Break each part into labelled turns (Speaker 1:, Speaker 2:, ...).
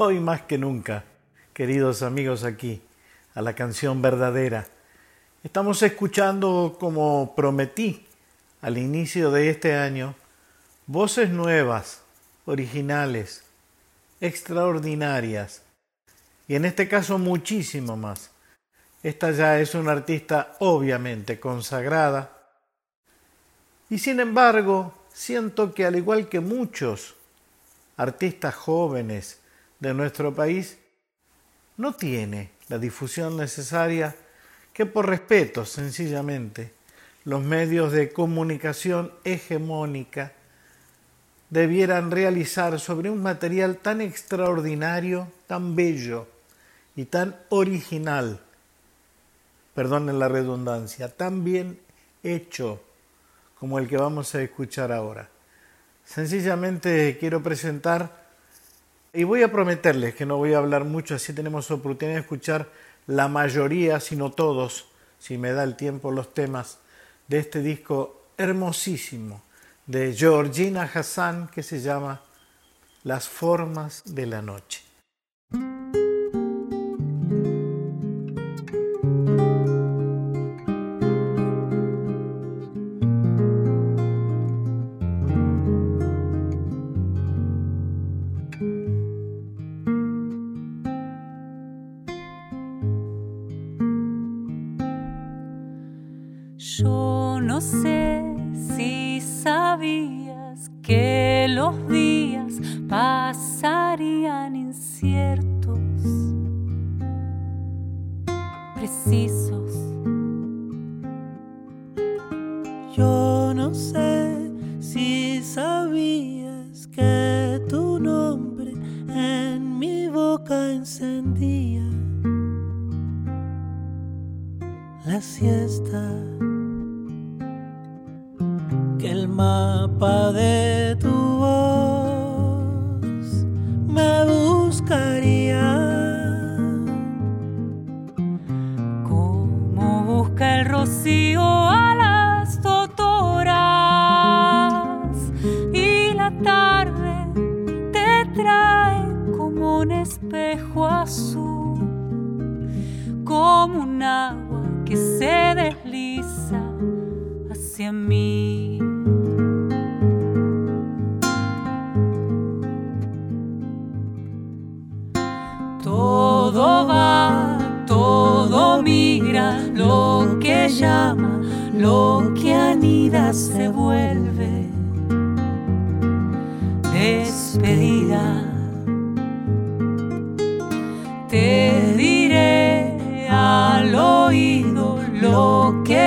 Speaker 1: hoy más que nunca, queridos amigos aquí, a la canción verdadera. Estamos escuchando, como prometí al inicio de este año, voces nuevas, originales, extraordinarias, y en este caso muchísimo más. Esta ya es una artista obviamente consagrada, y sin embargo siento que al igual que muchos artistas jóvenes de nuestro país, no tiene la difusión necesaria que por respeto sencillamente los medios de comunicación hegemónica debieran realizar sobre un material tan extraordinario, tan bello y tan original, perdonen la redundancia, tan bien hecho como el que vamos a escuchar ahora. Sencillamente quiero presentar y voy a prometerles que no voy a hablar mucho, así tenemos oportunidad de escuchar la mayoría, si no todos, si me da el tiempo, los temas de este disco hermosísimo de Georgina Hassan que se llama Las formas de la noche.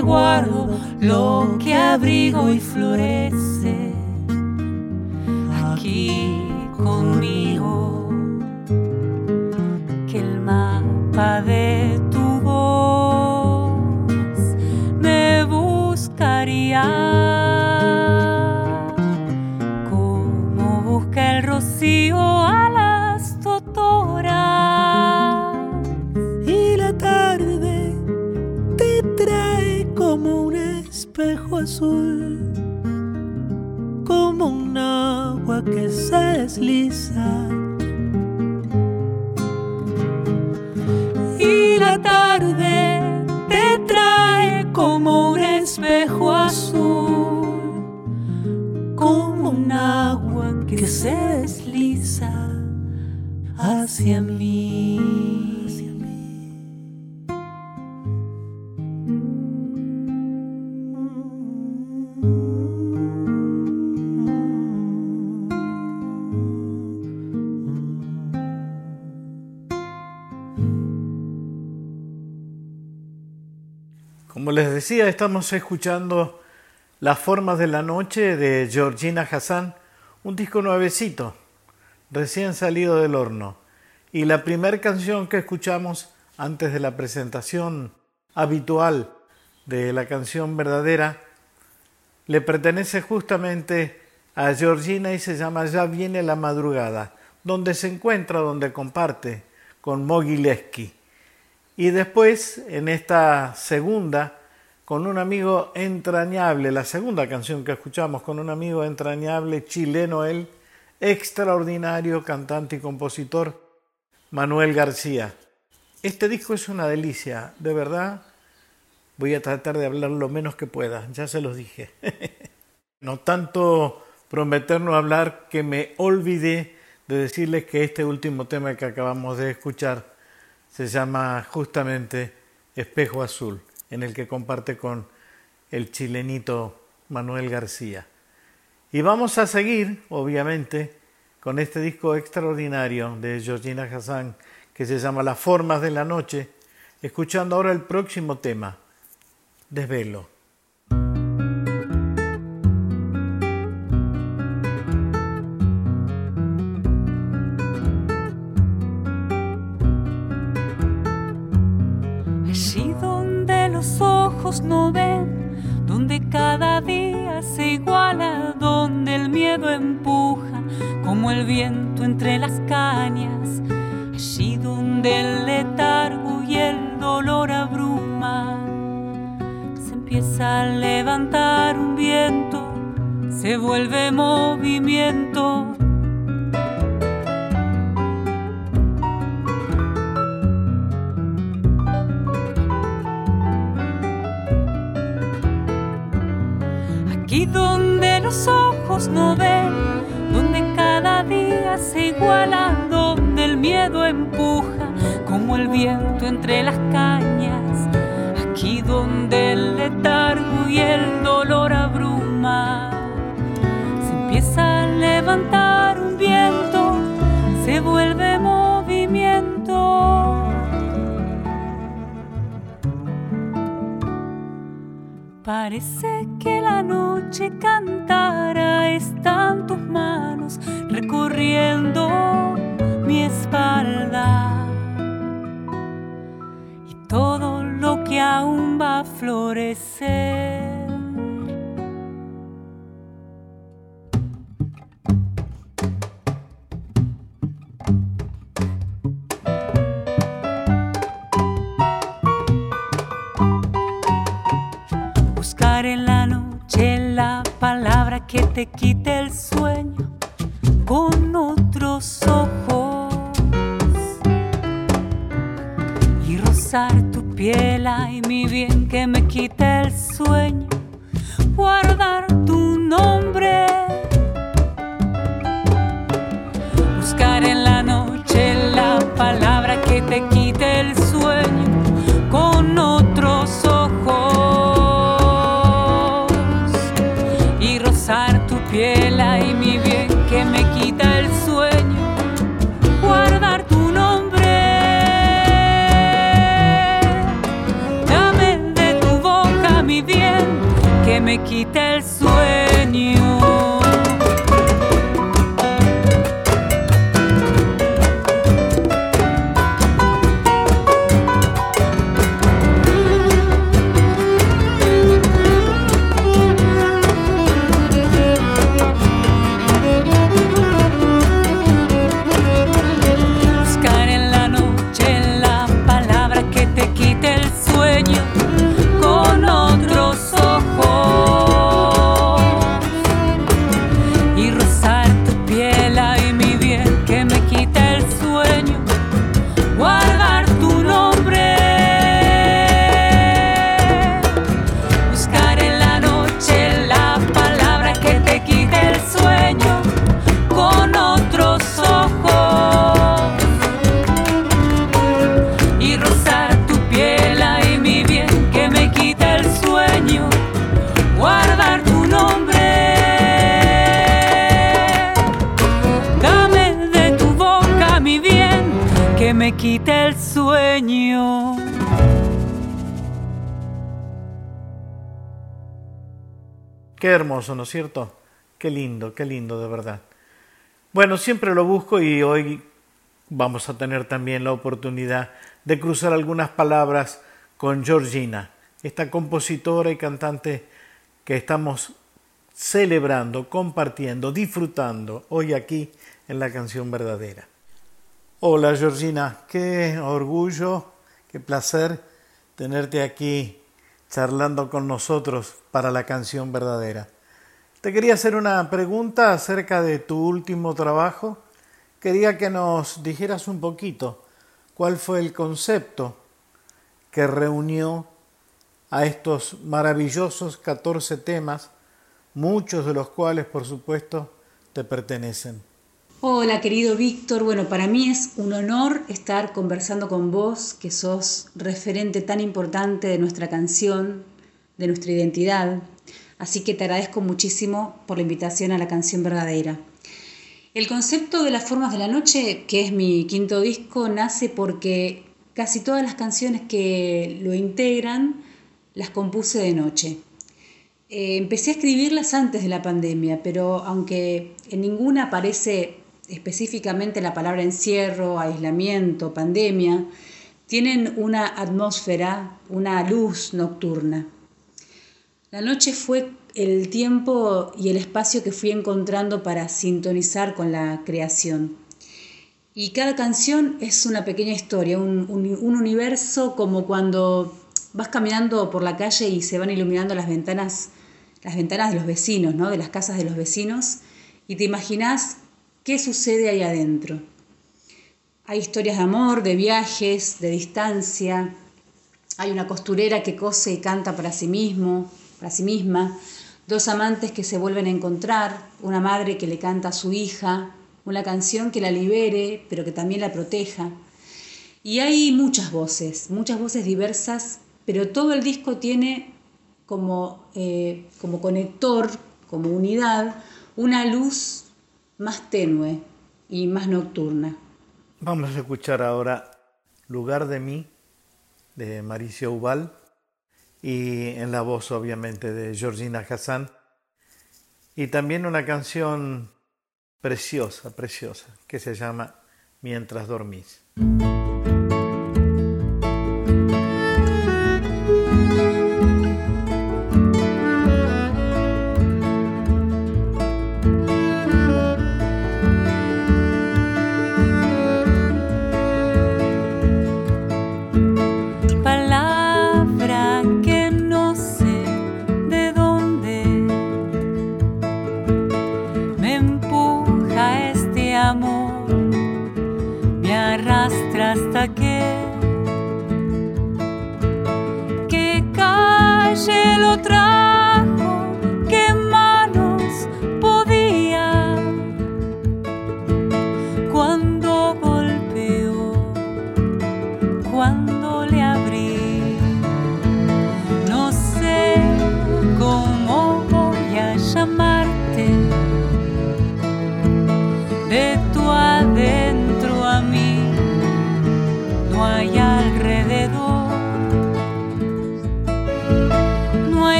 Speaker 2: Guardo, lo que abrigo y florece aquí conmigo. Que el mapa de tu voz me buscaría
Speaker 3: azul, como un agua que se desliza.
Speaker 2: Y la tarde te trae como un espejo azul, como un agua que se desliza hacia mí.
Speaker 1: Les decía, estamos escuchando Las formas de la noche de Georgina Hassan, un disco nuevecito, recién salido del horno. Y la primera canción que escuchamos antes de la presentación habitual de la canción verdadera le pertenece justamente a Georgina y se llama Ya viene la madrugada, donde se encuentra, donde comparte con Mogileski. Y después, en esta segunda, con un amigo entrañable, la segunda canción que escuchamos, con un amigo entrañable chileno, él, extraordinario cantante y compositor, Manuel García. Este disco es una delicia, de verdad. Voy a tratar de hablar lo menos que pueda, ya se los dije. no tanto prometernos hablar que me olvidé de decirles que este último tema que acabamos de escuchar se llama justamente Espejo Azul, en el que comparte con el chilenito Manuel García. Y vamos a seguir, obviamente, con este disco extraordinario de Georgina Hassan que se llama Las Formas de la Noche, escuchando ahora el próximo tema, Desvelo.
Speaker 2: No ven, donde cada día se iguala, donde el miedo empuja como el viento entre las cañas, allí donde el letargo y el dolor abruma, se empieza a levantar un viento, se vuelve movimiento Y donde los ojos no ven, donde cada día se iguala, donde el miedo empuja como el viento entre las cañas, aquí donde el letargo y el Parece que la noche cantara, están tus manos recorriendo mi espalda. Y todo lo que aún va a florecer. Que te Qué hermoso, ¿no es cierto? Qué lindo, qué lindo de verdad. Bueno, siempre lo busco y hoy vamos a tener también la oportunidad de cruzar algunas palabras con Georgina, esta compositora y cantante que estamos celebrando, compartiendo, disfrutando hoy aquí en la canción verdadera. Hola Georgina, qué orgullo, qué placer tenerte aquí charlando con nosotros para la canción verdadera. Te quería hacer una pregunta acerca de tu último trabajo. Quería que nos dijeras un poquito cuál fue el concepto que reunió a estos maravillosos 14 temas, muchos de los cuales, por supuesto, te pertenecen.
Speaker 4: Hola querido Víctor, bueno, para mí es un honor estar conversando con vos, que sos referente tan importante de nuestra canción, de nuestra identidad. Así que te agradezco muchísimo por la invitación a la canción verdadera. El concepto de las formas de la noche, que es mi quinto disco, nace porque casi todas las canciones que lo integran las compuse de noche. Eh, empecé a escribirlas antes de la pandemia, pero aunque en ninguna aparece específicamente la palabra encierro, aislamiento, pandemia, tienen una atmósfera, una luz nocturna. La noche fue el tiempo y el espacio que fui encontrando para sintonizar con la creación. Y cada canción es una pequeña historia, un, universo como cuando vas caminando por la calle y se van iluminando las ventanas, las ventanas de los vecinos, ¿no? de las casas de los vecinos, y te imaginas ¿Qué sucede ahí adentro? Hay historias de amor, de viajes, de distancia. Hay una costurera que cose y canta para sí mismo, para sí misma. Dos amantes que se vuelven a encontrar, una madre que le canta a su hija, una canción que la libere, pero que también la proteja. Y hay muchas voces, muchas voces diversas, pero todo el disco tiene como, eh, como conector, como unidad, una luz más tenue y más nocturna.
Speaker 2: Vamos a escuchar ahora Lugar de mí de Maricio Ubal y en la voz obviamente de Georgina Hassan y también una canción preciosa, preciosa, que se llama Mientras dormís.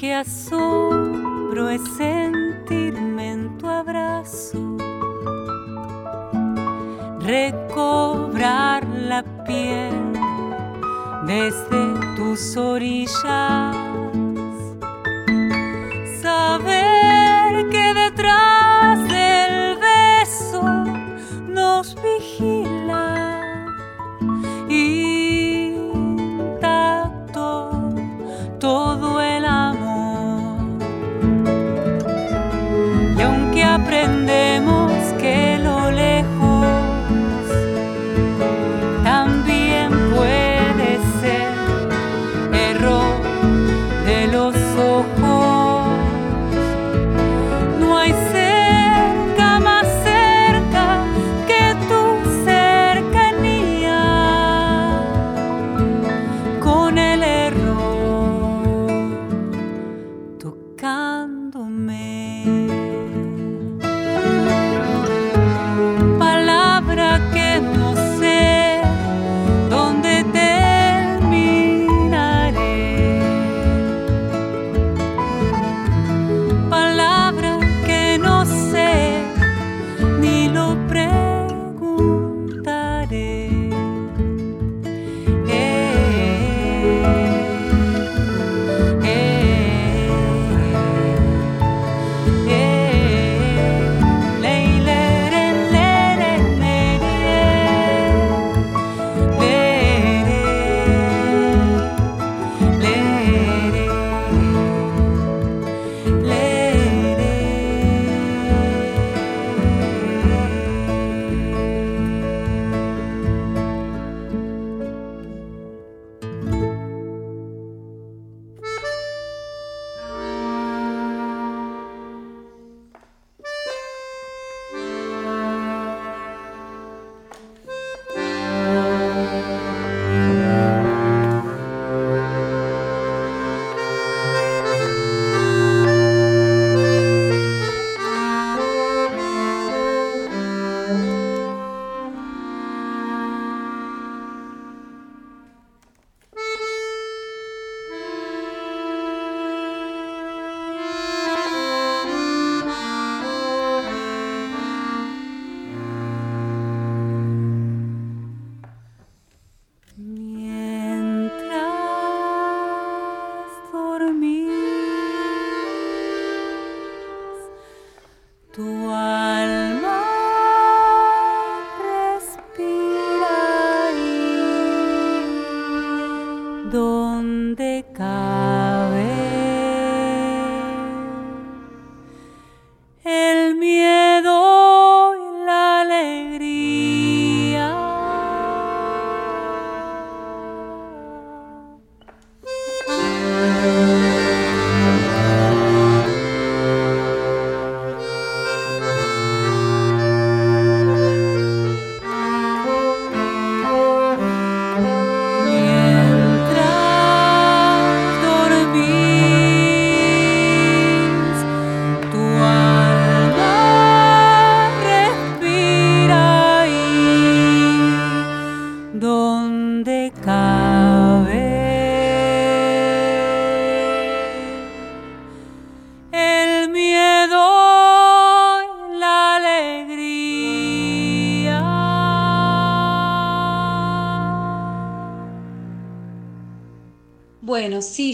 Speaker 5: Qué asombro es sentirme en tu abrazo, recobrar la piel desde tus orillas, saber
Speaker 2: que detrás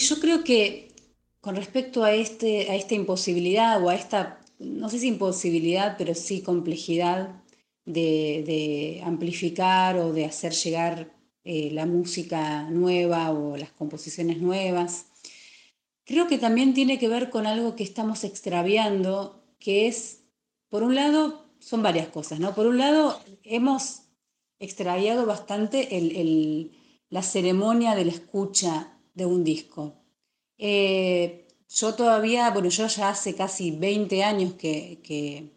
Speaker 2: yo creo que con respecto a, este, a esta imposibilidad o a esta, no sé si imposibilidad, pero sí complejidad de, amplificar o de hacer llegar eh, la música nueva o las composiciones nuevas, creo que también tiene que ver con algo que estamos extraviando, que es, por un lado, son varias cosas, ¿no? Por un lado, hemos extraviado bastante el- la ceremonia de la escucha de un disco. Eh, yo todavía, bueno, yo ya hace casi 20 años que, que-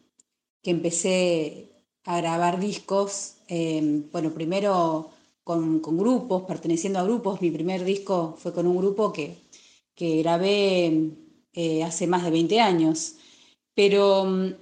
Speaker 2: empecé a grabar discos, eh, bueno, primero con, con grupos, perteneciendo a grupos, mi primer disco fue con un grupo que, que grabé eh, hace más de 20 años, pero mm,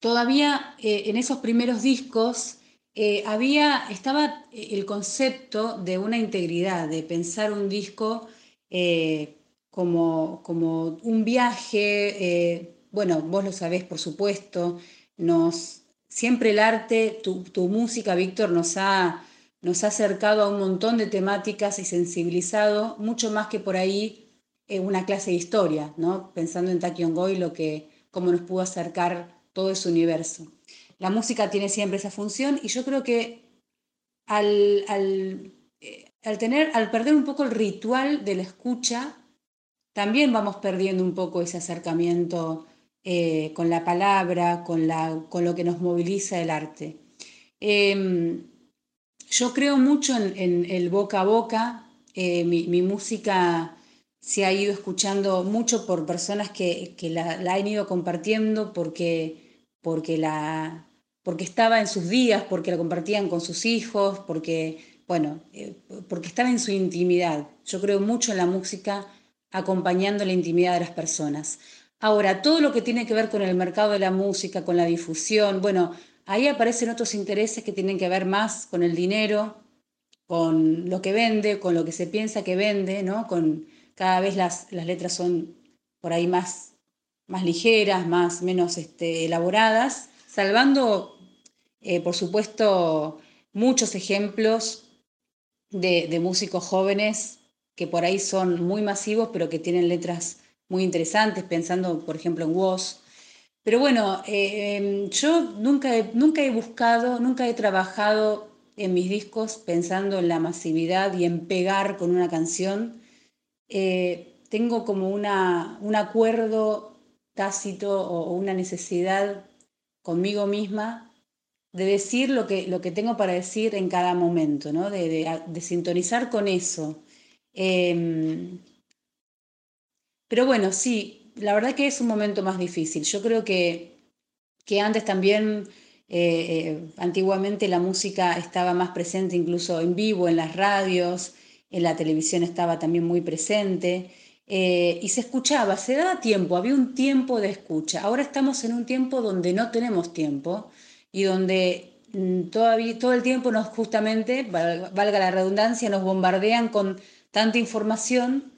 Speaker 2: todavía eh, en esos primeros discos eh, había, estaba el concepto de una integridad, de pensar un disco eh, como, como un viaje, eh, bueno, vos lo sabés por supuesto, nos, siempre el arte, tu, tu música, Víctor, nos ha, nos ha acercado a un montón de temáticas y sensibilizado, mucho más que por ahí eh, una clase de historia, ¿no? Pensando en Taki Ongoy, lo que, cómo nos pudo acercar todo ese universo. La música tiene siempre esa función y yo creo que al, al, eh, al tener, al perder un poco el ritual de la escucha, también vamos perdiendo un poco ese acercamiento
Speaker 4: eh, con la palabra, con, lo que nos moviliza el arte. Em, yo creo mucho en, el boca a boca. Eh, mi, música se ha ido escuchando mucho por personas que, la, han ido compartiendo porque, porque, la, porque estaba en sus días, porque la compartían con sus hijos, porque, bueno, eh, porque estaba en su intimidad. Yo creo mucho en la música acompañando la intimidad de las personas. Ahora, todo lo que tiene que ver con el mercado de la música, con la difusión, bueno, ahí aparecen otros intereses que tienen que ver más con el dinero, con lo que vende, con lo que se piensa que vende, ¿no? Con cada vez las, letras son por ahí más, más ligeras, más, menos este, elaboradas, salvando, eh, por supuesto, muchos ejemplos de, de músicos jóvenes que por ahí son muy masivos, pero que tienen letras muy interesantes, pensando, por ejemplo, en Woz. Pero bueno, eh, yo nunca he, nunca he buscado, nunca he trabajado en mis discos pensando en la masividad y en pegar con una canción. Eh, tengo como una, un acuerdo tácito o una necesidad conmigo misma de decir lo que, lo que tengo para decir en cada momento, ¿no? de, de, sintonizar con eso. Em, pero bueno, sí, la verdad que es un momento más difícil. Yo creo que, que antes también, eh, eh, antiguamente la música estaba más presente incluso en vivo, en las radios, en la televisión estaba también muy presente. Eh, y se escuchaba, se daba tiempo, había un tiempo de escucha. Ahora estamos en un tiempo donde no tenemos tiempo y donde mm, todavía, todo el tiempo nos justamente, valga la redundancia, nos bombardean con tanta información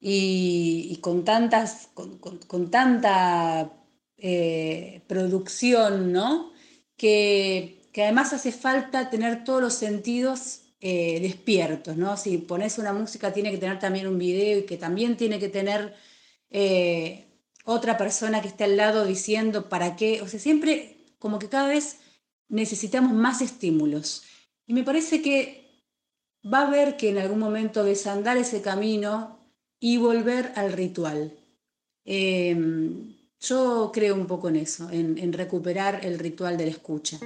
Speaker 4: y, con, tantas, con, tanta eh, producción, ¿no? Que, que, además hace falta tener todos los sentidos eh, despiertos, ¿no? Si pones una música tiene que tener también un video y que también tiene que tener eh, otra persona que esté al lado diciendo para qué, o sea, siempre como que cada vez necesitamos más estímulos. Y me parece que va a haber que en algún momento desandar ese camino y volver al ritual. Em, yo creo un poco en eso, en, recuperar el ritual de la escucha.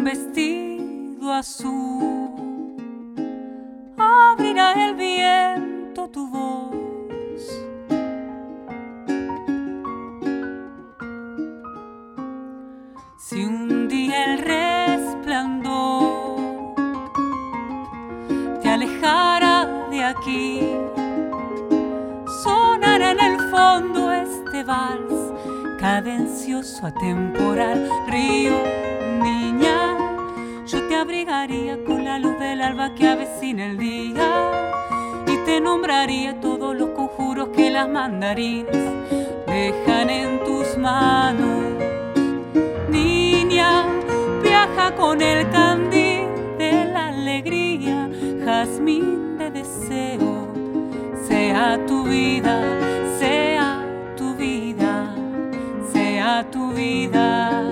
Speaker 2: Un vestido azul, abrirá el viento tu voz aquí. Sonar en el fondo este vals, cadencioso, atemporal. Río, niña, te abrigaría con la luz del alba que avecina el día. Y te nombraría todos los conjuros que las mandarinas dejan en tus manos. Niña, viaja con el candil de la alegría, jazmín deseo sea tu vida, sea tu vida, sea tu vida.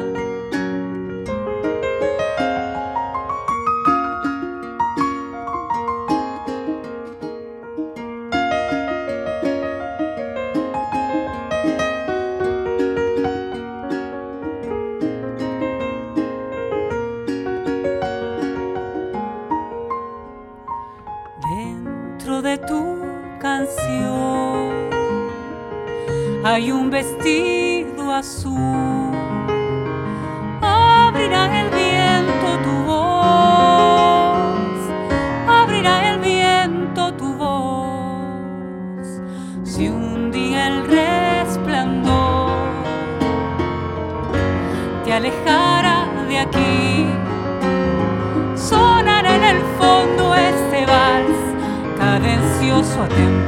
Speaker 2: Hay un vestido azul. Abrirá el viento tu voz, abrirá el viento tu voz. Si un día el resplandor te alejara de aquí, sonará en el fondo este vals cadencioso atemporal, río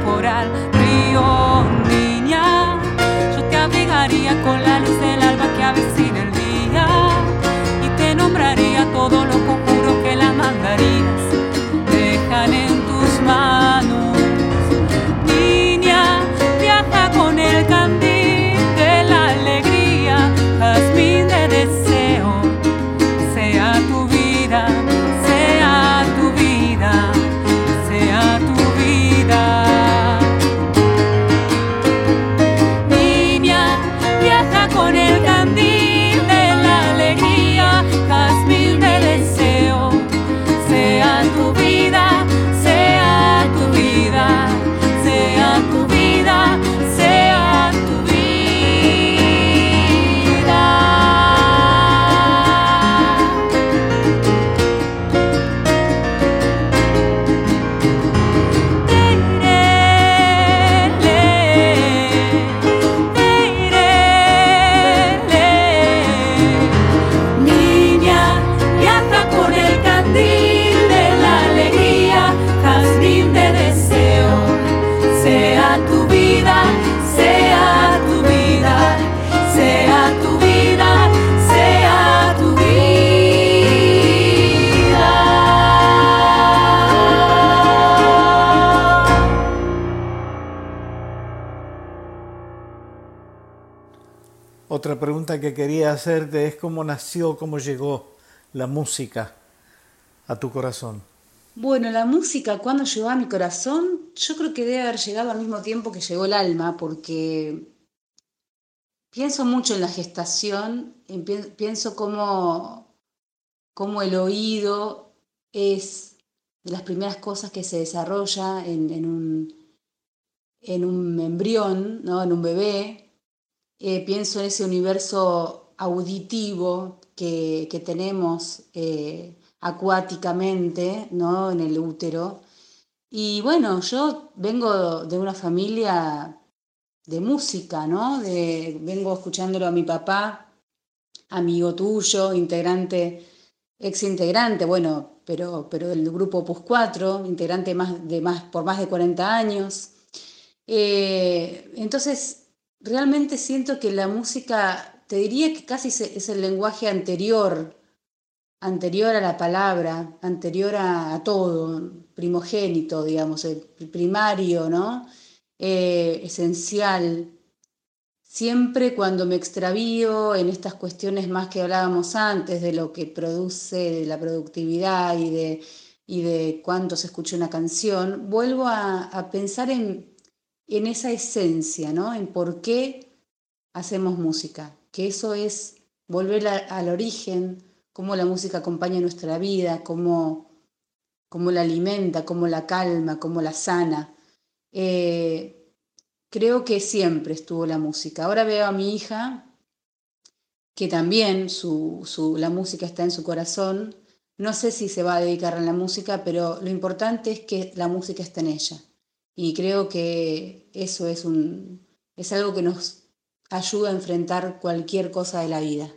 Speaker 1: cómo llegó la música a tu corazón.
Speaker 4: Bueno, la música cuando llegó a mi corazón, yo creo que debe haber llegado al mismo tiempo que llegó el alma, porque pienso mucho en la gestación, pienso cómo, cómo el oído es de las primeras cosas que se desarrolla en, un, en un embrión, ¿no? en un bebé. Eh, pienso en ese universo auditivo que, tenemos eh, acuáticamente ¿no? en el útero. Y bueno, yo vengo de una familia de música, ¿no? De, vengo escuchándolo a mi papá, amigo tuyo, integrante, ex integrante, bueno, pero, pero del grupo PUS 4, integrante más de más, por más de 40 años. Eh, entonces, realmente siento que la música, te diría que casi es el lenguaje anterior, anterior a la palabra, anterior a, todo, primogénito, digamos, el primario, ¿no? Eh, esencial. Siempre cuando me extravío en estas cuestiones más que hablábamos antes, de lo que produce, de la productividad y de, y de cuánto se escucha una canción, vuelvo a, pensar en, en, esa esencia, ¿no? En por qué hacemos música, que eso es volver al origen, cómo la música acompaña nuestra vida, cómo, cómo la alimenta, cómo la calma, cómo la sana. Eh, creo que siempre estuvo la música. Ahora veo a mi hija, que también su, la música está en su corazón. No sé si se va a dedicar a la música, pero lo importante es que la música está en ella. Y creo que eso es, un, es algo que nos ayuda a enfrentar cualquier cosa de la vida.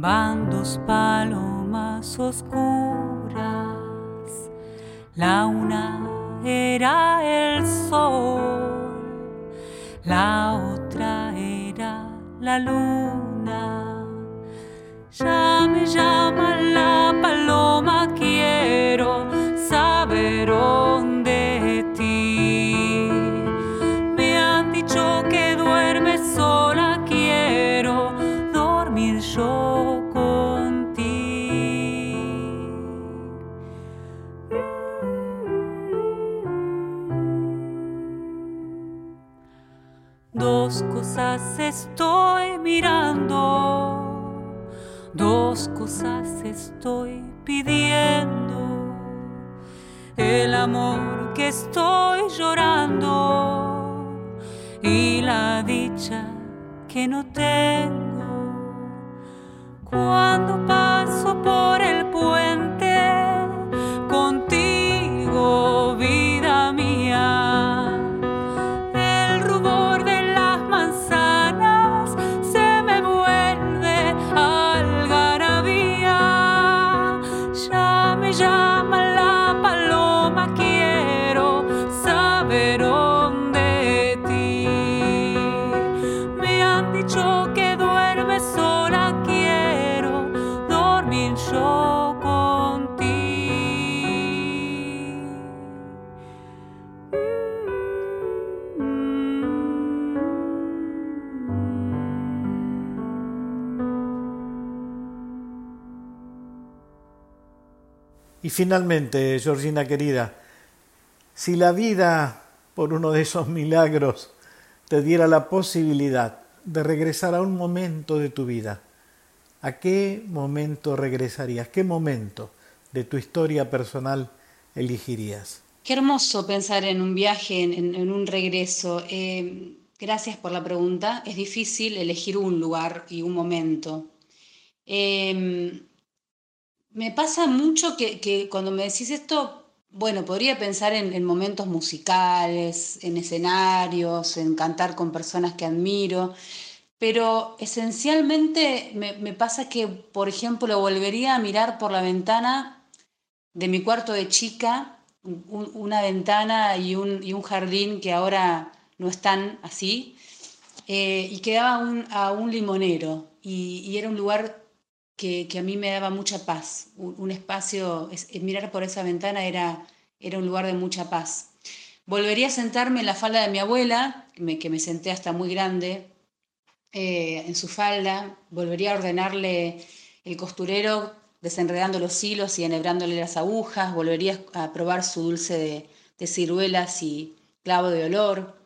Speaker 2: van dos palomas oscuras. La una era el sol, la otra la luna. Ya me llama la mirando, dos cosas estoy pidiendo. El amor que estoy llorando y la dicha que no tengo. Cuando paso por
Speaker 1: Y finalmente, Georgina querida, si la vida, por uno de esos milagros, te diera la posibilidad de regresar a un momento de tu vida, ¿a qué momento regresarías? ¿Qué momento de tu historia personal elegirías?
Speaker 4: Qué hermoso pensar en un viaje, en, un regreso. Eh, gracias por la pregunta. Es difícil elegir un lugar y un momento. Eh, me pasa mucho que, cuando me decís esto, bueno, podría pensar en, momentos musicales, en escenarios, en cantar con personas que admiro, pero esencialmente me, pasa que, por ejemplo, volvería a mirar por la ventana de mi cuarto de chica, una ventana y un, y un jardín que ahora no están así, eh, y quedaba a un limonero y, era un lugar que, a mí me daba mucha paz, un, espacio, mirar por esa ventana era, era un lugar de mucha paz. Volvería a sentarme en la falda de mi abuela, que me, senté hasta muy grande, eh, en su falda, volvería a ordenarle el costurero desenredando los hilos y enhebrándole las agujas, volvería a probar su dulce de ciruelas y clavo de olor,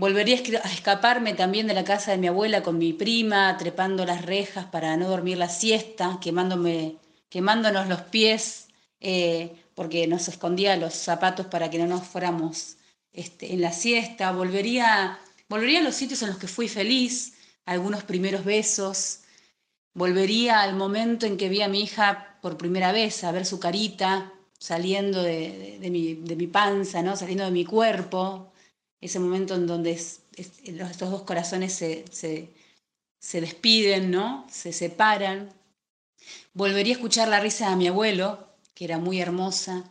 Speaker 4: Volvería a escaparme también de la casa de mi abuela con mi prima, trepando las rejas para no dormir la siesta, quemándome, quemándonos los pies, eh, porque nos escondía los zapatos para que no nos fuéramos este, en la siesta. Volvería, volvería a los sitios en los que fui feliz, algunos primeros besos. Volvería al momento en que vi a mi hija por primera vez, a ver su carita saliendo de, mi, de mi panza, ¿no? saliendo de mi cuerpo, ese momento en donde estos dos corazones se, despiden, ¿no? Se separan. Volvería a escuchar la risa de mi abuelo, que era muy hermosa.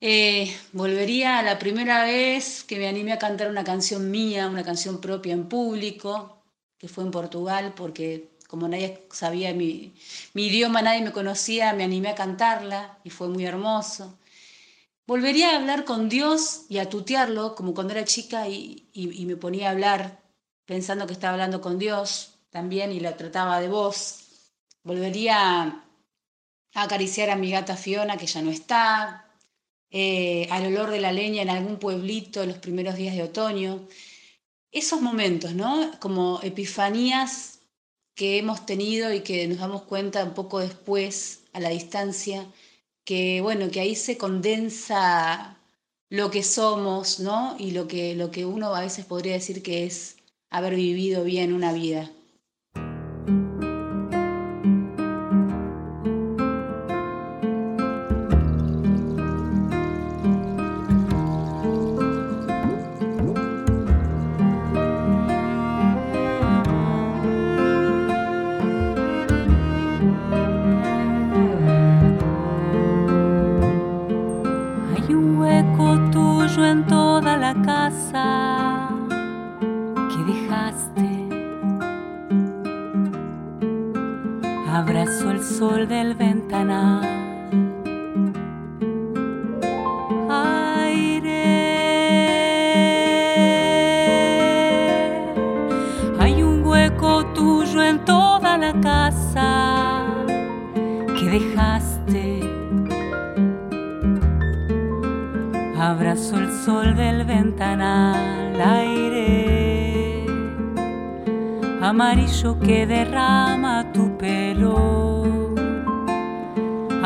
Speaker 4: Eh, volvería a la primera vez que me animé a cantar una canción mía, una canción propia en público, que fue en Portugal, porque como nadie sabía mi, mi idioma, nadie me conocía, me animé a cantarla y fue muy hermoso. Volvería a hablar con Dios y a tutearlo como cuando era chica y, me ponía a hablar pensando que estaba hablando con Dios también y la trataba de voz. Volvería a acariciar a mi gata Fiona que ya no está, eh, al olor de la leña en algún pueblito en los primeros días de otoño. Esos momentos, ¿no? Como epifanías que hemos tenido y que nos damos cuenta un poco después, a la distancia, que bueno, que ahí se condensa lo que somos, ¿no? Y lo que, lo que uno a veces podría decir que es haber vivido bien una vida.
Speaker 2: Que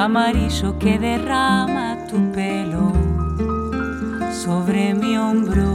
Speaker 2: amarillo que derrama tu pelo sobre mi hombro.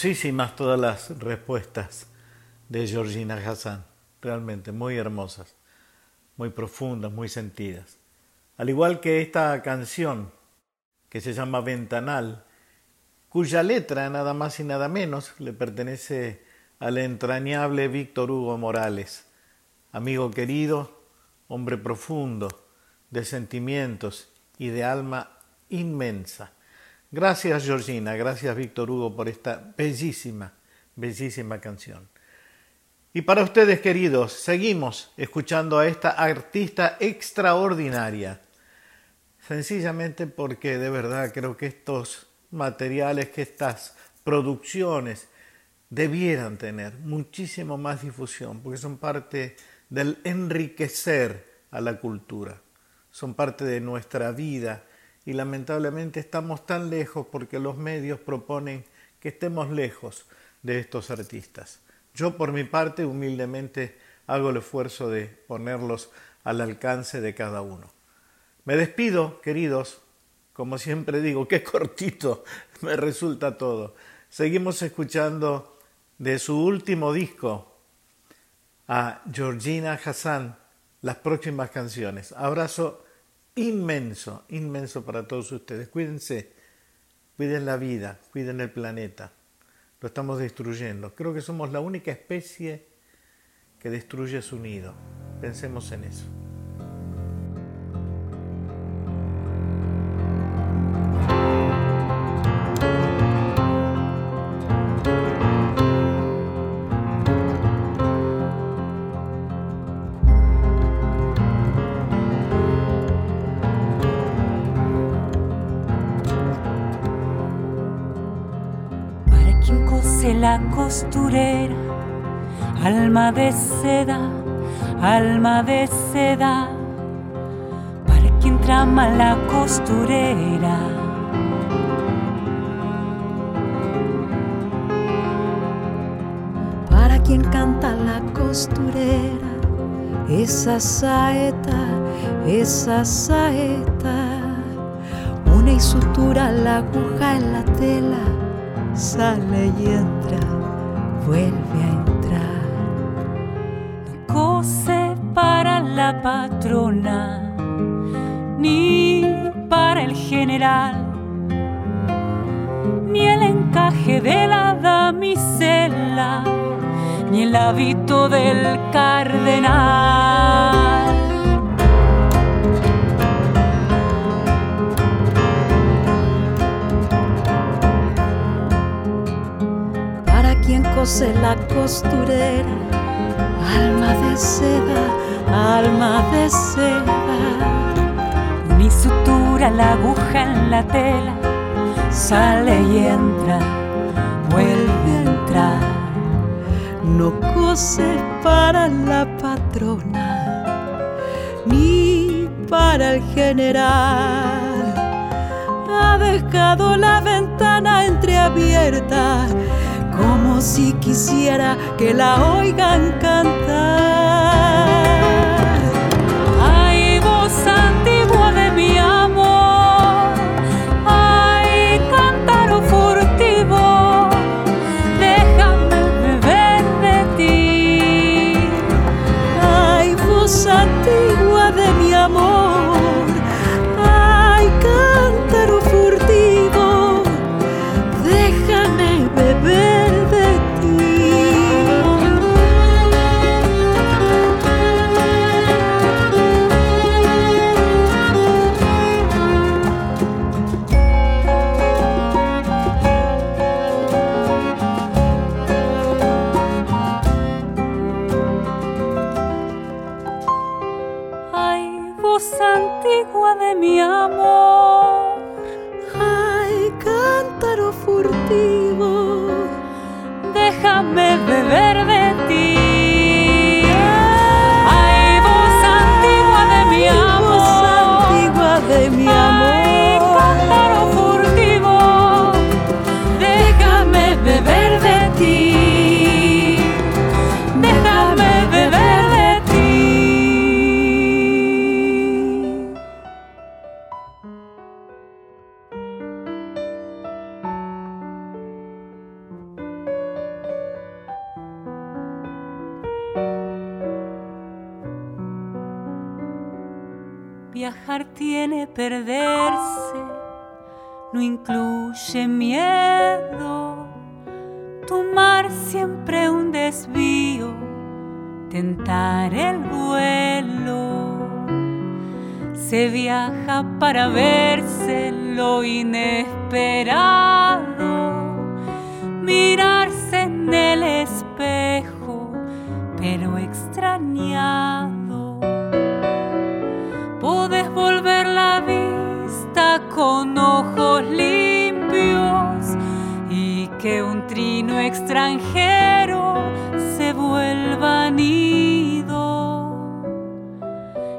Speaker 1: Hermosísimas todas las respuestas de Georgina Hassan, realmente muy hermosas, muy profundas, muy sentidas. Al igual que esta canción que se llama Ventanal, cuya letra nada más y nada menos le pertenece al entrañable Víctor Hugo Morales, amigo querido, hombre profundo, de sentimientos y de alma inmensa. Gracias Georgina, gracias Víctor Hugo por esta bellísima, bellísima canción. Y para ustedes queridos, seguimos escuchando a esta artista extraordinaria, sencillamente porque de verdad creo que estos materiales, que estas producciones debieran tener muchísimo más difusión, porque son parte del enriquecer a la cultura, son parte de nuestra vida y lamentablemente estamos tan lejos porque los medios proponen que estemos lejos de estos artistas. Yo por mi parte humildemente hago el esfuerzo de ponerlos al alcance de cada uno. Me despido, queridos, como siempre digo, qué cortito me resulta todo. Seguimos escuchando de su último disco a Georgina Hassan las próximas canciones. Abrazo inmenso, inmenso para todos ustedes. Cuídense, cuiden la vida, cuiden el planeta. Lo estamos destruyendo. Creo que somos la única especie que destruye su nido. Pensemos en eso.
Speaker 2: Seda, alma de seda, para quien trama la costurera.
Speaker 6: Para quien canta la costurera, esa saeta, esa saeta, una y sutura la aguja en la tela sale y entra, vuelve a entrar.
Speaker 2: Patrona, ni para el general, ni el encaje de la damisela, ni el hábito del cardenal.
Speaker 6: cose la costurera, alma de seda, alma de seda.
Speaker 2: Ni sutura la aguja en la tela, sale y entra, vuelve a entrar.
Speaker 6: No cose para la patrona, ni para el general. Ha dejado la ventana entreabierta como si quisiera que la oigan cantar.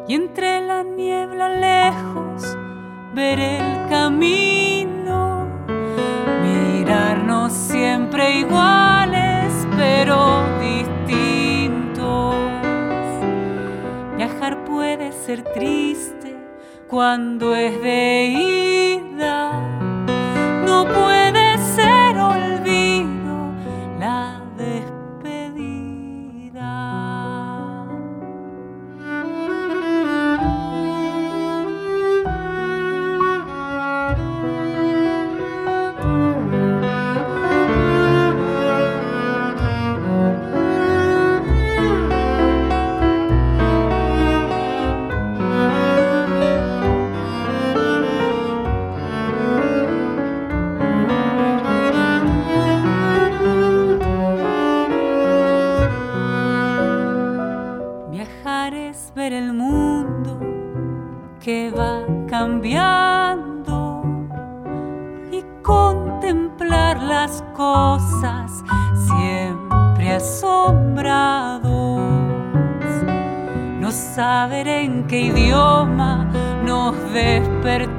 Speaker 2: Y entre la niebla lejos ver el camino, mirarnos siempre iguales pero distintos. Viajar puede ser triste cuando es de ida, no puede saber en qué idioma nos despertamos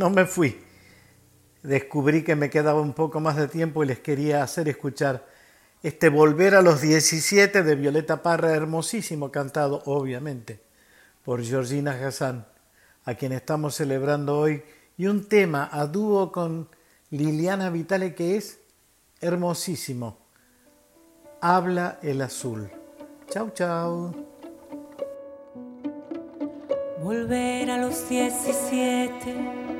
Speaker 2: no
Speaker 1: me fui. Descubrí que me quedaba un poco más de tiempo y les quería hacer escuchar este Volver a los 17 de Violeta Parra, hermosísimo, cantado obviamente por Georgina Hassan, a quien estamos celebrando hoy, y un tema a dúo con Liliana Vitale que es hermosísimo. Habla el azul. Chau, chau.
Speaker 2: Volver a los 17,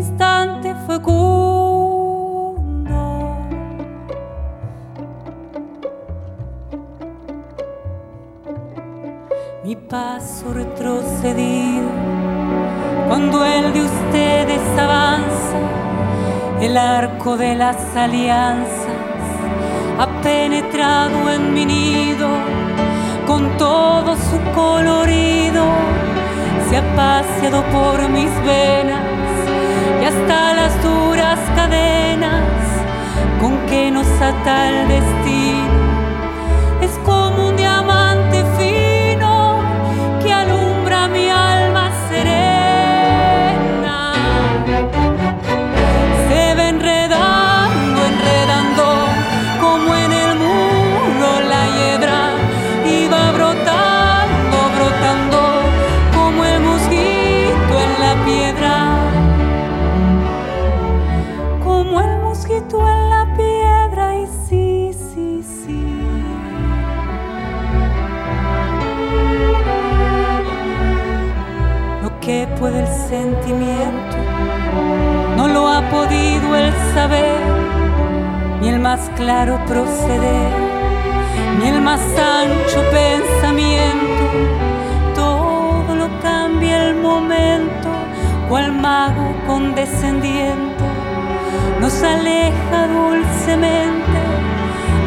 Speaker 2: fecundo. Mi paso retrocedido cuando el de ustedes avanza, el arco de las alianzas ha penetrado en mi nido con todo su colorido, se ha paseado por mis venas y hasta las duras cadenas con que nos ata el destino. Es como podido el saber, ni el más claro proceder, ni el más ancho pensamiento. Todo lo cambia el momento, cual mago condescendiente nos aleja dulcemente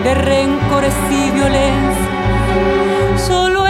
Speaker 2: de rencores y violencia. Solo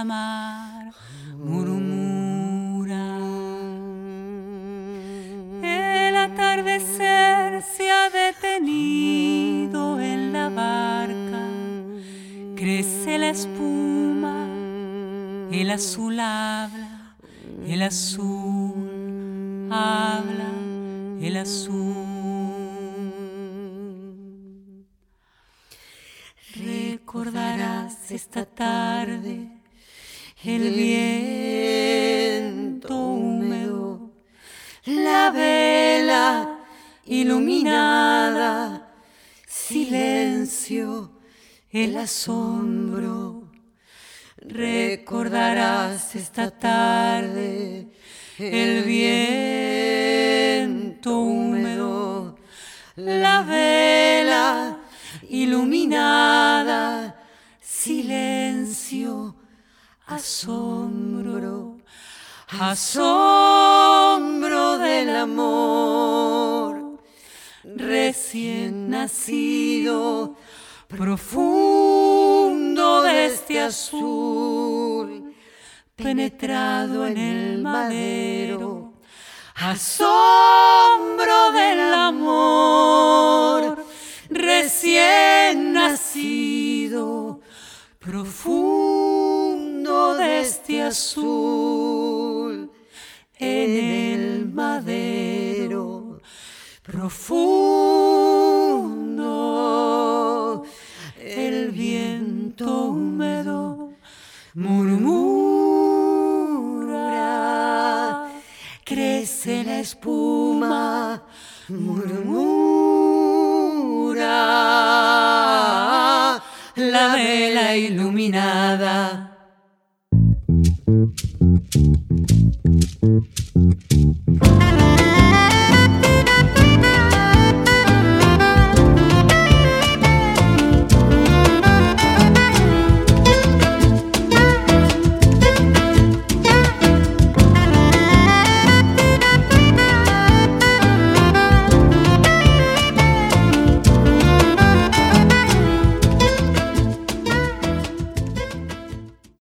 Speaker 2: ultramar murmura. El atardecer se ha detenido en la barca, crece la espuma, el azul habla, el azul habla, el azul. Recordarás esta tarde el viento húmedo, la vela iluminada, silencio, el asombro. Recordarás esta tarde el viento húmedo, la vela iluminada, asombro, asombro del amor. Recién nacido, profundo de este azul, penetrado en el madero, asombro del amor. Recién nacido, profundo de este azul, en el profundo. El viento húmedo murmura, crece la espuma, murmura la vela iluminada Thank you.